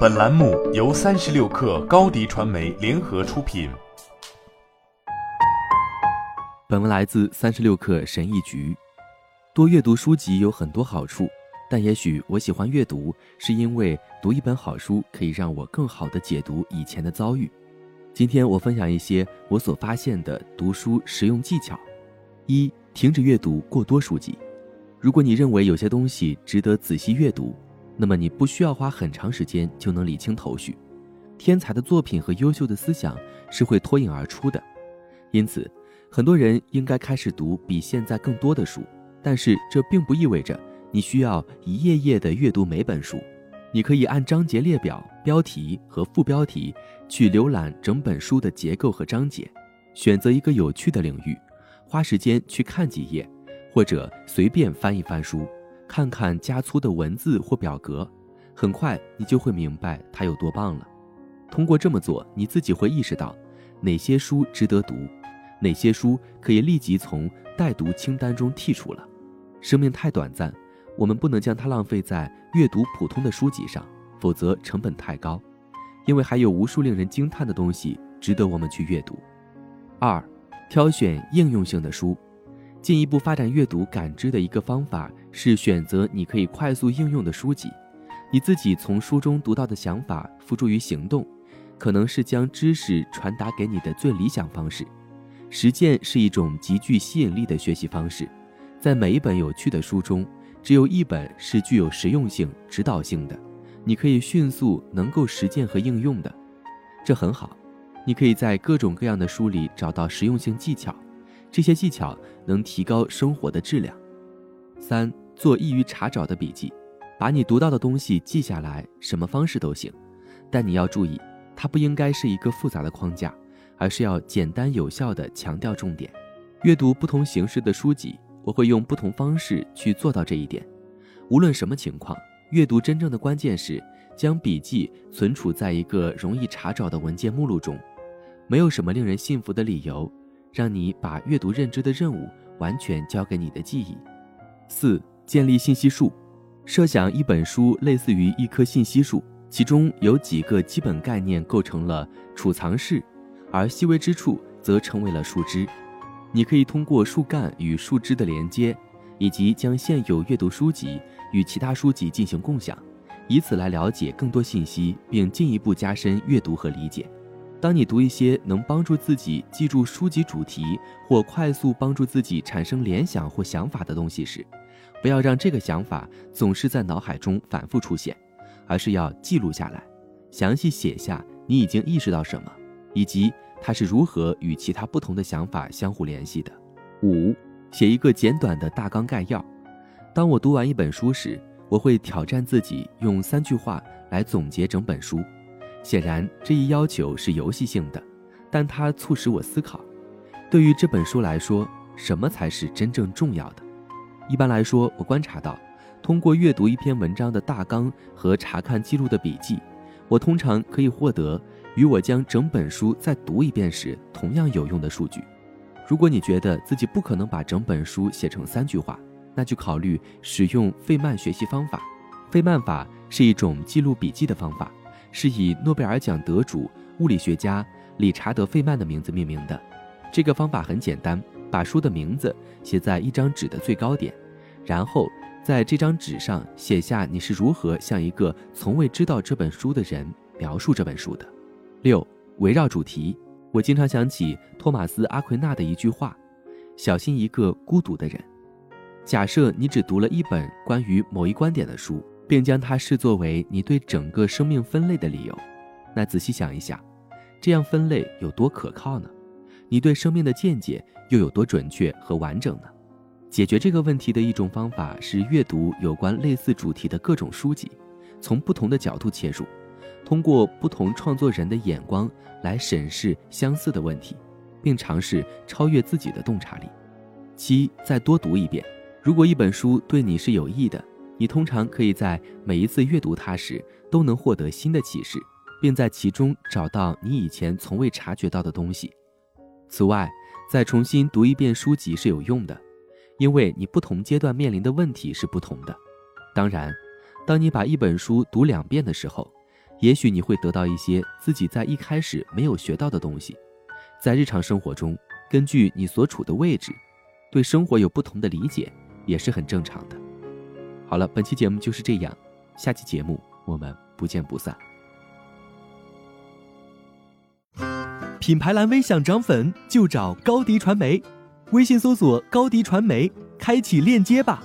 本栏目由三十六氪高低传媒联合出品。本文来自三十六氪神译局。多阅读书籍有很多好处，但也许我喜欢阅读，是因为读一本好书可以让我更好地解读以前的遭遇。今天我分享一些我所发现的读书实用技巧：一、停止阅读过多书籍。如果你认为有些东西值得仔细阅读，那么你不需要花很长时间就能理清头绪。天才的作品和优秀的思想是会脱颖而出的，因此，很多人应该开始读比现在更多的书。但是这并不意味着你需要一页页地阅读每本书。你可以按章节列表、标题和副标题去浏览整本书的结构和章节，选择一个有趣的领域，花时间去看几页。或者随便翻一翻书，看看加粗的文字或表格，很快你就会明白它有多棒了。通过这么做，你自己会意识到哪些书值得读，哪些书可以立即从待读清单中剔除了。生命太短暂，我们不能将它浪费在阅读普通的书籍上，否则成本太高。因为还有无数令人惊叹的东西值得我们去阅读。二，挑选应用性的书。进一步发展阅读感知的一个方法是选择你可以快速应用的书籍。你自己从书中读到的想法付诸于行动，可能是将知识传达给你的最理想方式。实践是一种极具吸引力的学习方式。在每一本有趣的书中，只有一本是具有实用性、指导性的，你可以迅速能够实践和应用的。这很好，你可以在各种各样的书里找到实用性技巧。这些技巧能提高生活的质量。三，做易于查找的笔记，把你读到的东西记下来，什么方式都行，但你要注意，它不应该是一个复杂的框架，而是要简单有效地强调重点。阅读不同形式的书籍，我会用不同方式去做到这一点。无论什么情况，阅读真正的关键是将笔记存储在一个容易查找的文件目录中。没有什么令人信服的理由。让你把阅读认知的任务完全交给你的记忆。四、建立信息树，设想一本书类似于一棵信息树，其中有几个基本概念构成了储藏室，而细微之处则成为了树枝。你可以通过树干与树枝的连接，以及将现有阅读书籍与其他书籍进行共享，以此来了解更多信息，并进一步加深阅读和理解。当你读一些能帮助自己记住书籍主题或快速帮助自己产生联想或想法的东西时，不要让这个想法总是在脑海中反复出现，而是要记录下来，详细写下你已经意识到什么，以及它是如何与其他不同的想法相互联系的。五，写一个简短的大纲概要。当我读完一本书时，我会挑战自己用三句话来总结整本书。显然，这一要求是游戏性的，但它促使我思考：对于这本书来说，什么才是真正重要的？一般来说，我观察到，通过阅读一篇文章的大纲和查看记录的笔记，我通常可以获得与我将整本书再读一遍时同样有用的数据。如果你觉得自己不可能把整本书写成三句话，那就考虑使用费曼学习方法。费曼法是一种记录笔记的方法。是以诺贝尔奖得主物理学家理查德·费曼的名字命名的。这个方法很简单，把书的名字写在一张纸的最高点，然后在这张纸上写下你是如何向一个从未知道这本书的人描述这本书的。六，围绕主题，我经常想起托马斯·阿奎纳的一句话：“小心一个孤独的人。”假设你只读了一本关于某一观点的书。并将它视作为你对整个生命分类的理由，那仔细想一想，这样分类有多可靠呢？你对生命的见解又有多准确和完整呢？解决这个问题的一种方法是阅读有关类似主题的各种书籍，从不同的角度切入，通过不同创作人的眼光来审视相似的问题，并尝试超越自己的洞察力。七，再多读一遍。如果一本书对你是有益的。你通常可以在每一次阅读它时都能获得新的启示，并在其中找到你以前从未察觉到的东西。此外，再重新读一遍书籍是有用的，因为你不同阶段面临的问题是不同的。当然，当你把一本书读两遍的时候，也许你会得到一些自己在一开始没有学到的东西。在日常生活中，根据你所处的位置，对生活有不同的理解，也是很正常的。好了，本期节目就是这样，下期节目我们不见不散。品牌蓝 V 想涨粉就找高迪传媒，微信搜索高迪传媒，开启链接吧。